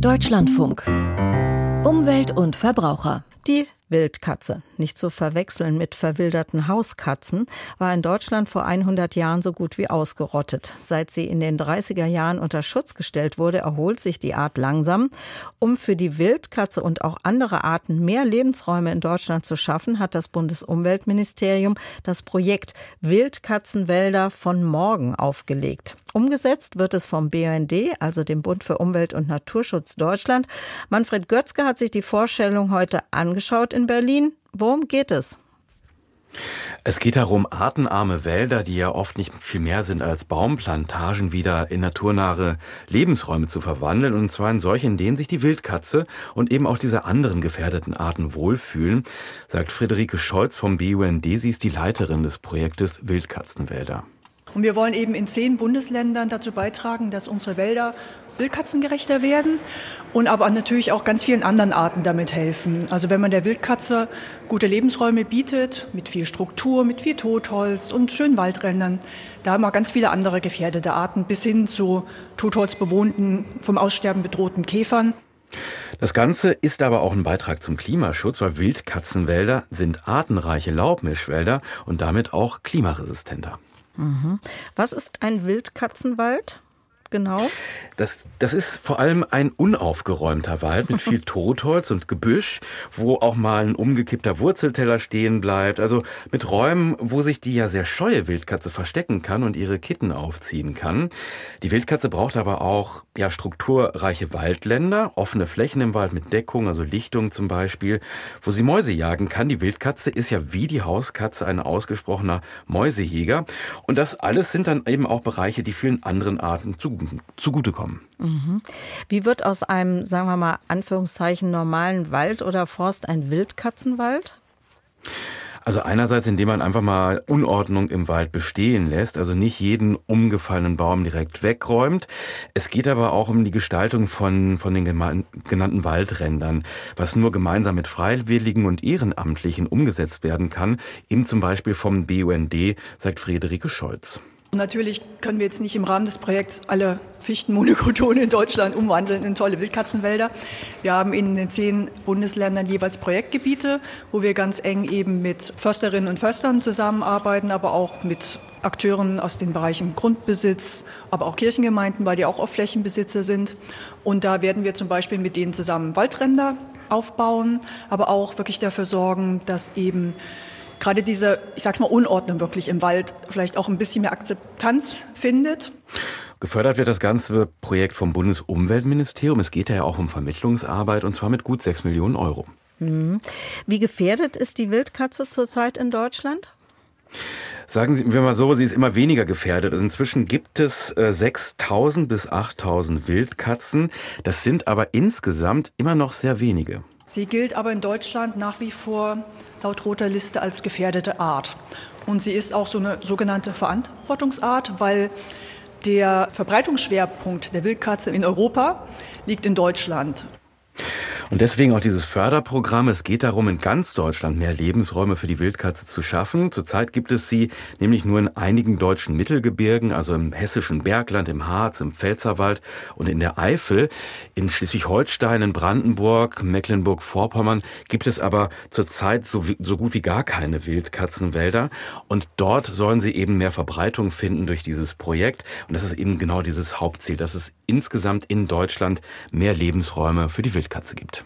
Deutschlandfunk. Umwelt und Verbraucher. Die Wildkatze, nicht zu verwechseln mit verwilderten Hauskatzen, war in Deutschland vor 100 Jahren so gut wie ausgerottet. Seit sie in den 30er Jahren unter Schutz gestellt wurde, erholt sich die Art langsam. Um für die Wildkatze und auch andere Arten mehr Lebensräume in Deutschland zu schaffen, hat das Bundesumweltministerium das Projekt Wildkatzenwälder von morgen aufgelegt. Umgesetzt wird es vom BUND, also dem Bund für Umwelt und Naturschutz Deutschland. Manfred Götzke hat sich die Vorstellung heute angeschaut in Berlin. Worum geht es? Es geht darum, artenarme Wälder, die ja oft nicht viel mehr sind als Baumplantagen, wieder in naturnahe Lebensräume zu verwandeln. Und zwar in solche, in denen sich die Wildkatze und eben auch diese anderen gefährdeten Arten wohlfühlen, sagt Friederike Scholz vom BUND. Sie ist die Leiterin des Projektes Wildkatzenwälder. Und wir wollen eben in zehn Bundesländern dazu beitragen, dass unsere Wälder wildkatzengerechter werden und aber natürlich auch ganz vielen anderen Arten damit helfen. Also wenn man der Wildkatze gute Lebensräume bietet, mit viel Struktur, mit viel Totholz und schönen Waldrändern, da haben wir ganz viele andere gefährdete Arten bis hin zu totholzbewohnten, vom Aussterben bedrohten Käfern. Das Ganze ist aber auch ein Beitrag zum Klimaschutz, weil Wildkatzenwälder sind artenreiche Laubmischwälder und damit auch klimaresistenter. Mhm. Was ist ein Wildkatzenwald? Genau? Das, das ist vor allem ein unaufgeräumter Wald mit viel Totholz und Gebüsch, wo auch mal ein umgekippter Wurzelteller stehen bleibt. Also mit Räumen, wo sich die ja sehr scheue Wildkatze verstecken kann und ihre Kitten aufziehen kann. Die Wildkatze braucht aber auch ja, strukturreiche Waldländer, offene Flächen im Wald mit Deckung, also Lichtung zum Beispiel, wo sie Mäuse jagen kann. Die Wildkatze ist ja wie die Hauskatze ein ausgesprochener Mäusejäger. Und das alles sind dann eben auch Bereiche, die vielen anderen Arten zu zugutekommen. Mhm. Wie wird aus einem, sagen wir mal, Anführungszeichen normalen Wald oder Forst ein Wildkatzenwald? Also einerseits, indem man einfach mal Unordnung im Wald bestehen lässt, also nicht jeden umgefallenen Baum direkt wegräumt. Es geht aber auch um die Gestaltung von, von den genannten Waldrändern, was nur gemeinsam mit Freiwilligen und Ehrenamtlichen umgesetzt werden kann, eben zum Beispiel vom BUND, sagt Friederike Scholz. Natürlich können wir jetzt nicht im Rahmen des Projekts alle Fichtenmonokotone in Deutschland umwandeln in tolle Wildkatzenwälder. Wir haben in den zehn Bundesländern jeweils Projektgebiete, wo wir ganz eng eben mit Försterinnen und Förstern zusammenarbeiten, aber auch mit Akteuren aus den Bereichen Grundbesitz, aber auch Kirchengemeinden, weil die auch oft Flächenbesitzer sind. Und da werden wir zum Beispiel mit denen zusammen Waldränder aufbauen, aber auch wirklich dafür sorgen, dass eben gerade diese, ich sag's mal, Unordnung wirklich im Wald vielleicht auch ein bisschen mehr Akzeptanz findet. Gefördert wird das ganze Projekt vom Bundesumweltministerium. Es geht ja auch um Vermittlungsarbeit und zwar mit gut sechs Millionen Euro. Mhm. Wie gefährdet ist die Wildkatze zurzeit in Deutschland? Sagen Sie mir mal so, sie ist immer weniger gefährdet. Also inzwischen gibt es äh, 6.000 bis 8.000 Wildkatzen. Das sind aber insgesamt immer noch sehr wenige. Sie gilt aber in Deutschland nach wie vor laut roter Liste als gefährdete Art. Und sie ist auch so eine sogenannte Verantwortungsart, weil der Verbreitungsschwerpunkt der Wildkatze in Europa liegt in Deutschland. Und deswegen auch dieses Förderprogramm. Es geht darum, in ganz Deutschland mehr Lebensräume für die Wildkatze zu schaffen. Zurzeit gibt es sie nämlich nur in einigen deutschen Mittelgebirgen, also im hessischen Bergland, im Harz, im Pfälzerwald und in der Eifel. In Schleswig-Holstein, in Brandenburg, Mecklenburg-Vorpommern gibt es aber zurzeit so, so gut wie gar keine Wildkatzenwälder. Und dort sollen sie eben mehr Verbreitung finden durch dieses Projekt. Und das ist eben genau dieses Hauptziel, dass es insgesamt in Deutschland mehr Lebensräume für die Wildkatze gibt.